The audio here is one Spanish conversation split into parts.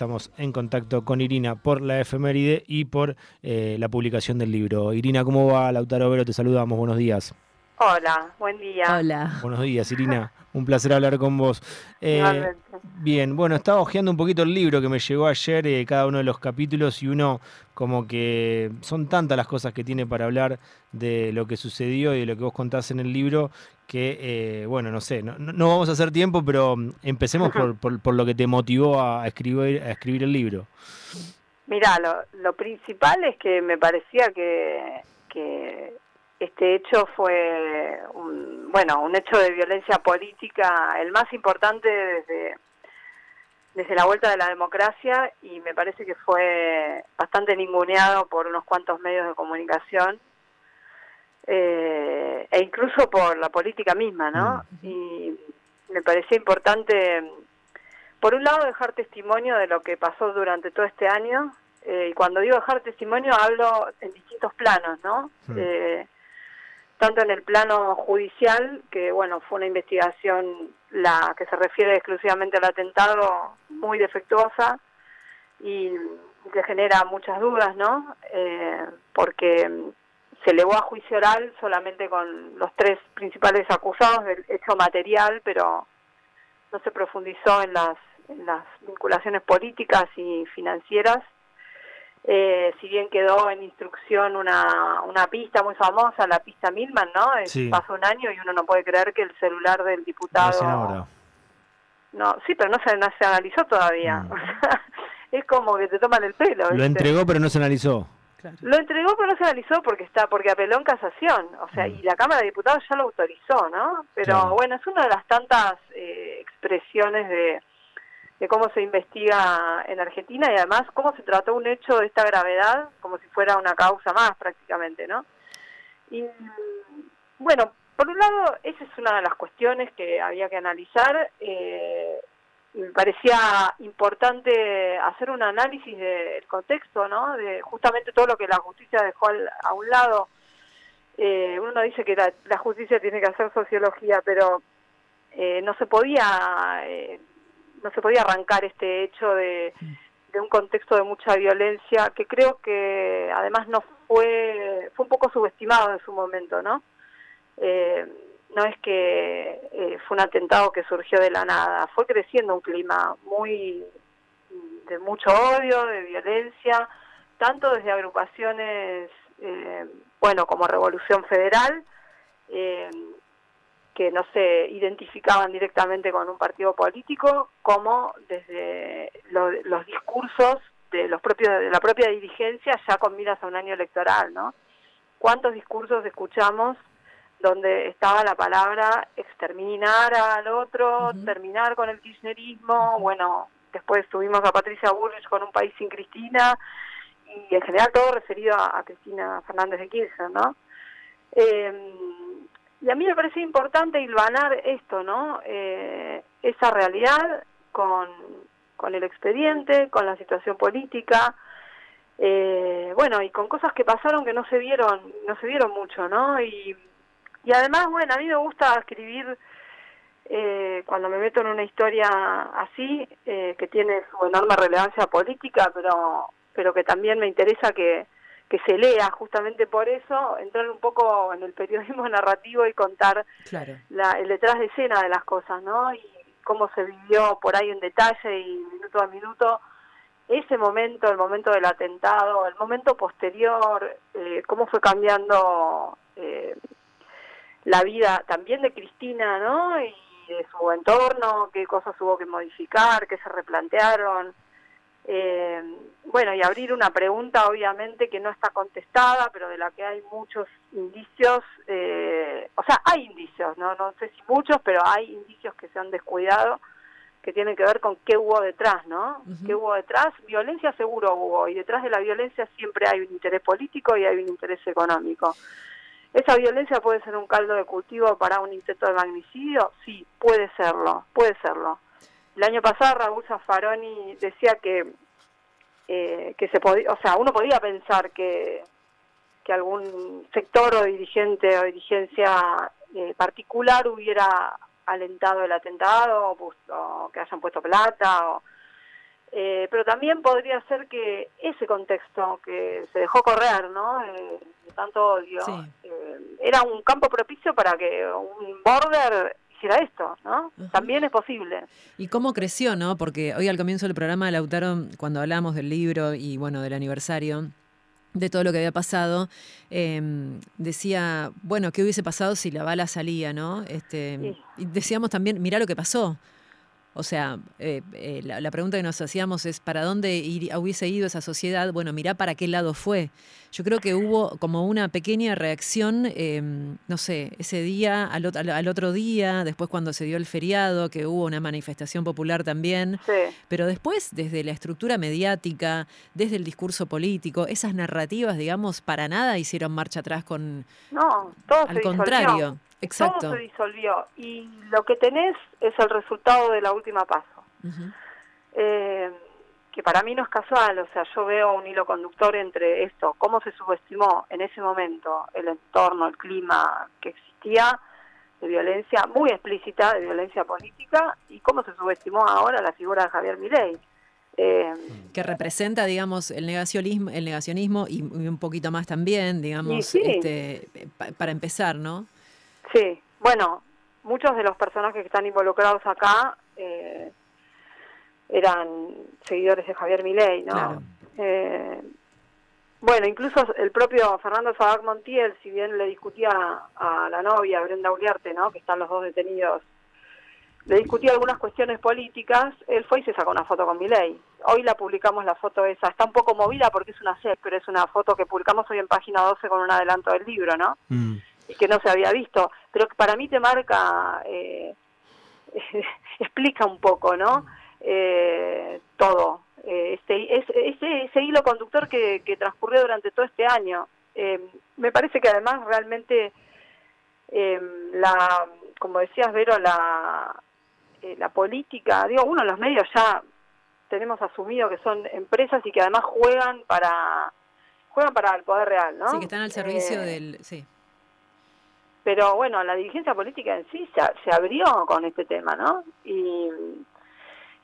estamos en contacto con Irina por la efeméride y por eh, la publicación del libro. Irina, ¿cómo va? Lautaro Vero, te saludamos, buenos días. Hola, buen día. Hola. Buenos días, Irina. Un placer hablar con vos. Eh, bien, bueno, estaba hojeando un poquito el libro que me llegó ayer, eh, cada uno de los capítulos, y uno como que son tantas las cosas que tiene para hablar de lo que sucedió y de lo que vos contás en el libro, que, eh, bueno, no sé, no, vamos a hacer tiempo, pero mm, empecemos por, lo que te motivó a escribir, a escribir el libro. Mira, lo, lo principal es que me parecía que, que este hecho fue un, bueno, un hecho de violencia política, el más importante desde, desde la vuelta de la democracia y me parece que fue bastante ninguneado por unos cuantos medios de comunicación eh, e incluso por la política misma, ¿no? Mm. Y me parecía importante, por un lado, dejar testimonio de lo que pasó durante todo este año, eh, y cuando digo dejar testimonio hablo en distintos planos, ¿no? Eh, tanto en el plano judicial, que bueno, fue una investigación la que se refiere exclusivamente al atentado muy defectuosa y que genera muchas dudas, ¿no? Eh, porque se elevó a juicio oral solamente con los tres principales acusados del hecho material, pero no se profundizó en las, en las vinculaciones políticas y financieras eh, si bien quedó en instrucción una, una pista muy famosa, la pista Milman, ¿no? Pasó un año y uno no puede creer que el celular del diputado... No, sí, pero no se, no se analizó todavía. Mm. es como que te toman el pelo. Lo entregó, pero no se analizó. Lo entregó, pero no se analizó porque está porque apeló en casación. O sea, mm. y la Cámara de Diputados ya lo autorizó, ¿no? Pero bueno, es una de las tantas eh, expresiones de de cómo se investiga en Argentina y además cómo se trató un hecho de esta gravedad como si fuera una causa más prácticamente, ¿no? Y bueno, por un lado, esa es una de las cuestiones que había que analizar. Eh, me parecía importante hacer un análisis del contexto, ¿no? De justamente todo lo que la justicia dejó a un lado. Eh, uno dice que la, justicia tiene que hacer sociología, pero eh, no se podía eh, no se podía arrancar este hecho de, un contexto de mucha violencia que creo que además no fue fue un poco subestimado en su momento no eh, no es que eh, fue un atentado que surgió de la nada fue creciendo un clima muy de mucho odio de violencia tanto desde agrupaciones eh, bueno como Revolución Federal que no se identificaban directamente con un partido político, como desde los discursos de los propios de la propia dirigencia ya con miras a un año electoral, ¿no? ¿Cuántos discursos escuchamos donde estaba la palabra exterminar al otro, terminar con el kirchnerismo, bueno, después tuvimos a Patricia Bullrich con un país sin Cristina y en general todo referido a, Cristina Fernández de Kirchner, ¿no? Eh, y a mí me parece importante hilvanar esto, ¿no? Eh, esa realidad con, con el expediente, con la situación política, eh, bueno, y con cosas que pasaron que no se vieron, no se vieron mucho, ¿no? Y, y además, bueno, a mí me gusta escribir eh, cuando me meto en una historia así, que tiene su enorme relevancia política, pero, pero que también me interesa que, que se lea justamente por eso, entrar un poco en el periodismo narrativo y contar la, el detrás de escena de las cosas, ¿no? Y cómo se vivió por ahí en detalle y minuto a minuto ese momento, el momento del atentado, el momento posterior, eh, cómo fue cambiando eh, la vida también de Cristina, ¿no? Y de su entorno, qué cosas hubo que modificar, qué se replantearon. Eh, bueno, y abrir una pregunta obviamente que no está contestada, pero de la que hay muchos indicios, eh, o sea, hay indicios, ¿no? no sé si muchos, pero hay indicios que se han descuidado que tienen que ver con qué hubo detrás, ¿no? ¿Qué hubo detrás? Violencia seguro hubo, y detrás de la violencia siempre hay un interés político y hay un interés económico. ¿Esa violencia puede ser un caldo de cultivo para un intento de magnicidio? Sí, puede serlo, puede serlo. El año pasado Raúl Zaffaroni decía que, eh, que se podía, o sea, uno podía pensar que, que algún sector o dirigente o dirigencia eh, particular hubiera alentado el atentado o, que hayan puesto plata o, Eh, pero también podría ser que ese contexto que se dejó correr, ¿no? Eh, de tanto odio, eh, era un campo propicio para que un border hiciera esto, ¿no? También es posible. ¿Y cómo creció, no? Porque hoy al comienzo del programa, Lautaro, cuando hablamos del libro y, bueno, del aniversario, de todo lo que había pasado, em, decía, bueno, ¿qué hubiese pasado si la bala salía, no? Este, Y decíamos también, mira lo que pasó, o sea, eh, eh, la, pregunta que nos hacíamos es, ¿para dónde ir, hubiese ido esa sociedad? Bueno, mirá para qué lado fue. Yo creo que hubo como una pequeña reacción, em, no sé, ese día, al, al, otro día, después cuando se dio el feriado, que hubo una manifestación popular también. Pero después, desde la estructura mediática, desde el discurso político, esas narrativas, digamos, para nada hicieron marcha atrás con... No, todo Al contrario. Exacto. Todo se disolvió y lo que tenés es el resultado de la última paso. Eh, que para mí no es casual, o sea, yo veo un hilo conductor entre esto, cómo se subestimó en ese momento el entorno, el clima que existía de violencia muy explícita, de violencia política, y cómo se subestimó ahora la figura de Javier Milei. Eh, que representa, digamos, el negacionismo, el negacionismo y, un poquito más también, digamos, este, para empezar, ¿no? Sí, bueno, muchos de los personajes que están involucrados acá eh, eran seguidores de Javier Milei, ¿no? Eh, bueno, incluso el propio Fernando Sabac Montiel, si bien le discutía a, la novia Brenda Uliarte, ¿no? que están los dos detenidos, le discutía algunas cuestiones políticas, él fue y se sacó una foto con Milei. Hoy la publicamos la foto esa, está un poco movida porque es una set, pero es una foto que publicamos hoy en página 12 con un adelanto del libro, ¿no? Mm que no se había visto, pero que para mí te marca, eh, explica un poco, ¿no? Eh, todo. Eh, este, ese, ese hilo conductor que, que, transcurrió durante todo este año. me parece que además realmente la, como decías Vero, la, la política, digo, uno los medios ya tenemos asumido que son empresas y que además juegan para juegan para el poder real, ¿no? Sí, que están al servicio del, sí. Pero bueno, la dirigencia política en sí se, abrió con este tema, ¿no? Y,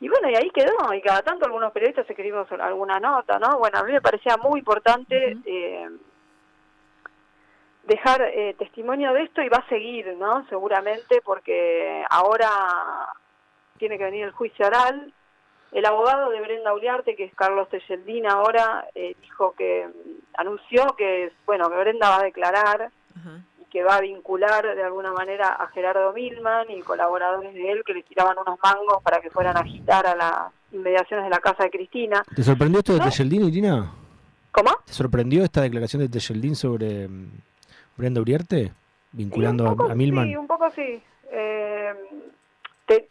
y bueno, y ahí quedó, y cada tanto algunos periodistas escribimos alguna nota, ¿no? Bueno, a mí me parecía muy importante eh, dejar eh, testimonio de esto y va a seguir, ¿no? Seguramente, porque ahora tiene que venir el juicio oral. El abogado de Brenda Uliarte, que es Carlos Tejeldín, ahora eh, dijo que, anunció que, bueno, que Brenda va a declarar que va a vincular de alguna manera a Gerardo Milman y colaboradores de él que le tiraban unos mangos para que fueran a agitar a las inmediaciones de la casa de Cristina. ¿Te sorprendió esto de Tejeldín, Irina? ¿Cómo? ¿Te sorprendió esta declaración de Tejeldín sobre mm, Brenda Uriarte, vinculando a, Milman? Sí, un poco sí. Eh,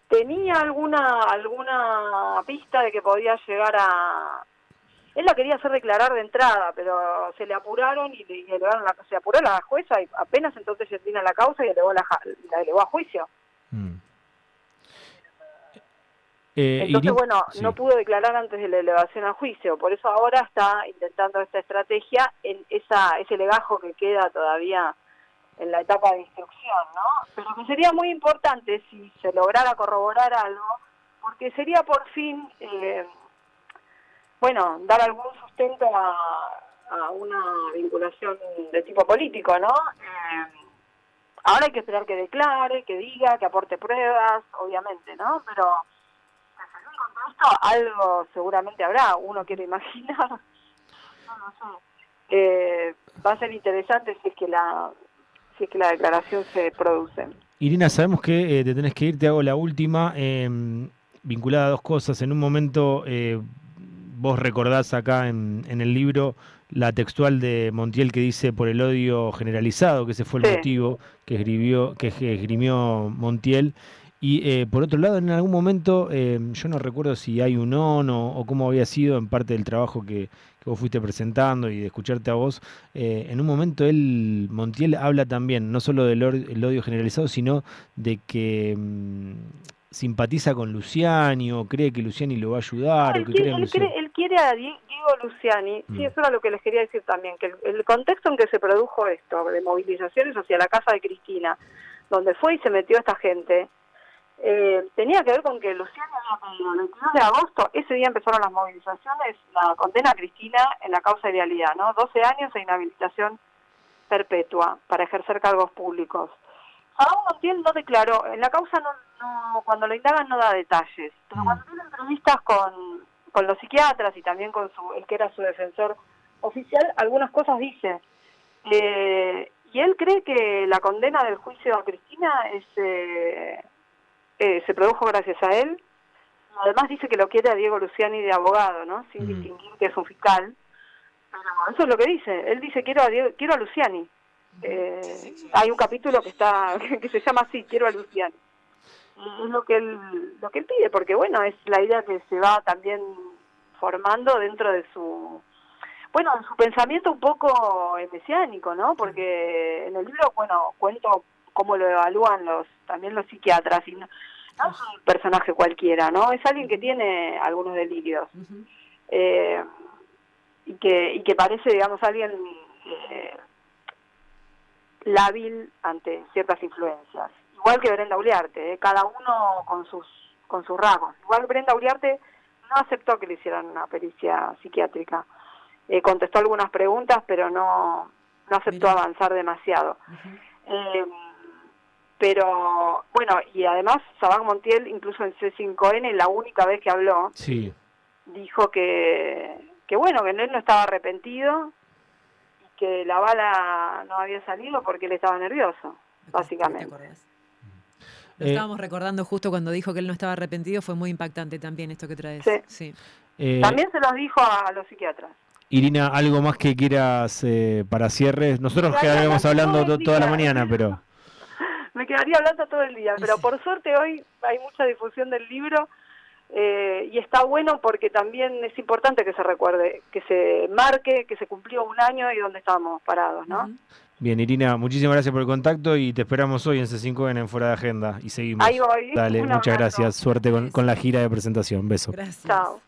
tenía alguna alguna pista de que podía llegar a, él la quería hacer declarar de entrada, pero se le apuraron y le, elevaron la, se apuró la jueza y apenas entonces se tiene la causa y elevó la, la elevó a juicio. Mm. Eh, entonces, bueno, no pudo declarar antes de la elevación a juicio, por eso ahora está intentando esta estrategia en esa ese legajo que queda todavía en la etapa de instrucción, ¿no? Pero que sería muy importante si se lograra corroborar algo, porque sería por fin eh, bueno, dar algún sustento a, una vinculación de tipo político, ¿no? Eh, ahora hay que esperar que declare, que diga, que aporte pruebas, obviamente, ¿no? Pero con esto algo seguramente habrá, uno quiere imaginar. No, no sé. Eh, va a ser interesante si es que la si es que la declaración se produce. Irina, sabemos que eh, te tenés que ir, te hago la última, em, vinculada a dos cosas. En un momento eh, vos recordás acá en, el libro la textual de Montiel que dice por el odio generalizado, que ese fue el motivo que escribió, que esgrimió Montiel. Y eh, por otro lado, en algún momento, eh, yo no recuerdo si hay un on o, cómo había sido en parte del trabajo que, vos fuiste presentando y de escucharte a vos, eh, en un momento él, Montiel, habla también, no solo del odio generalizado, sino de que mm, simpatiza con Luciani o cree que Luciani lo va a ayudar. él, quiere, a Diego Luciani, sí, mm. eso era lo que les quería decir también, que el, contexto en que se produjo esto, de movilizaciones hacia la casa de Cristina, donde fue y se metió esta gente, eh, tenía que ver con que Luciano el 22 de agosto, ese día empezaron las movilizaciones, la condena a Cristina en la causa de vialidad, ¿no? 12 años de inhabilitación perpetua para ejercer cargos públicos. Fabán Montiel no declaró, en la causa no, cuando lo indagan no da detalles, pero mm. cuando tiene entrevistas con, con los psiquiatras y también con su, el que era su defensor oficial, algunas cosas dice. Eh, y él cree que la condena del juicio a Cristina es, eh, eh, se produjo gracias a él. Además dice que lo quiere a Diego Luciani de abogado, ¿no? Sin distinguir que es un fiscal. eso es lo que dice. Él dice quiero a quiero a Luciani. Eh, hay un capítulo que está que se llama así, quiero a Luciani. Es lo que él lo que él pide, porque bueno es la idea que se va también formando dentro de su bueno, en su pensamiento un poco mesiánico, ¿no? Porque en el libro, bueno, cuento cómo lo evalúan los también los psiquiatras y no, es un personaje cualquiera, ¿no? Es alguien que tiene algunos delirios eh, y que y que parece, digamos, alguien eh, lábil ante ciertas influencias. Igual que Brenda Uliarte, ¿eh? cada uno con sus con sus rasgos. Igual Brenda Uliarte no aceptó que le hicieran una pericia psiquiátrica eh, contestó algunas preguntas, pero no, no aceptó avanzar demasiado. Eh, pero bueno, y además Sabán Montiel, incluso en C5N, la única vez que habló, sí. dijo que, que bueno, que él no estaba arrepentido y que la bala no había salido porque él estaba nervioso, básicamente. Lo eh, estábamos recordando justo cuando dijo que él no estaba arrepentido, fue muy impactante también esto que traes. Sí. también se los dijo a los psiquiatras. Irina, ¿algo más que quieras eh, para cierres? Nosotros quedaríamos hablando toda la mañana, pero... Me quedaría hablando todo el día, pero por suerte hoy hay mucha difusión del libro eh, y está bueno porque también es importante que se recuerde, que se marque, que se cumplió un año y dónde estábamos parados, ¿no? Bien, Irina, muchísimas gracias por el contacto y te esperamos hoy en C5N en Fuera de Agenda y seguimos. Ahí voy. Dale, muchas gracias. Suerte con, con, la gira de presentación. Beso. Gracias. Chao.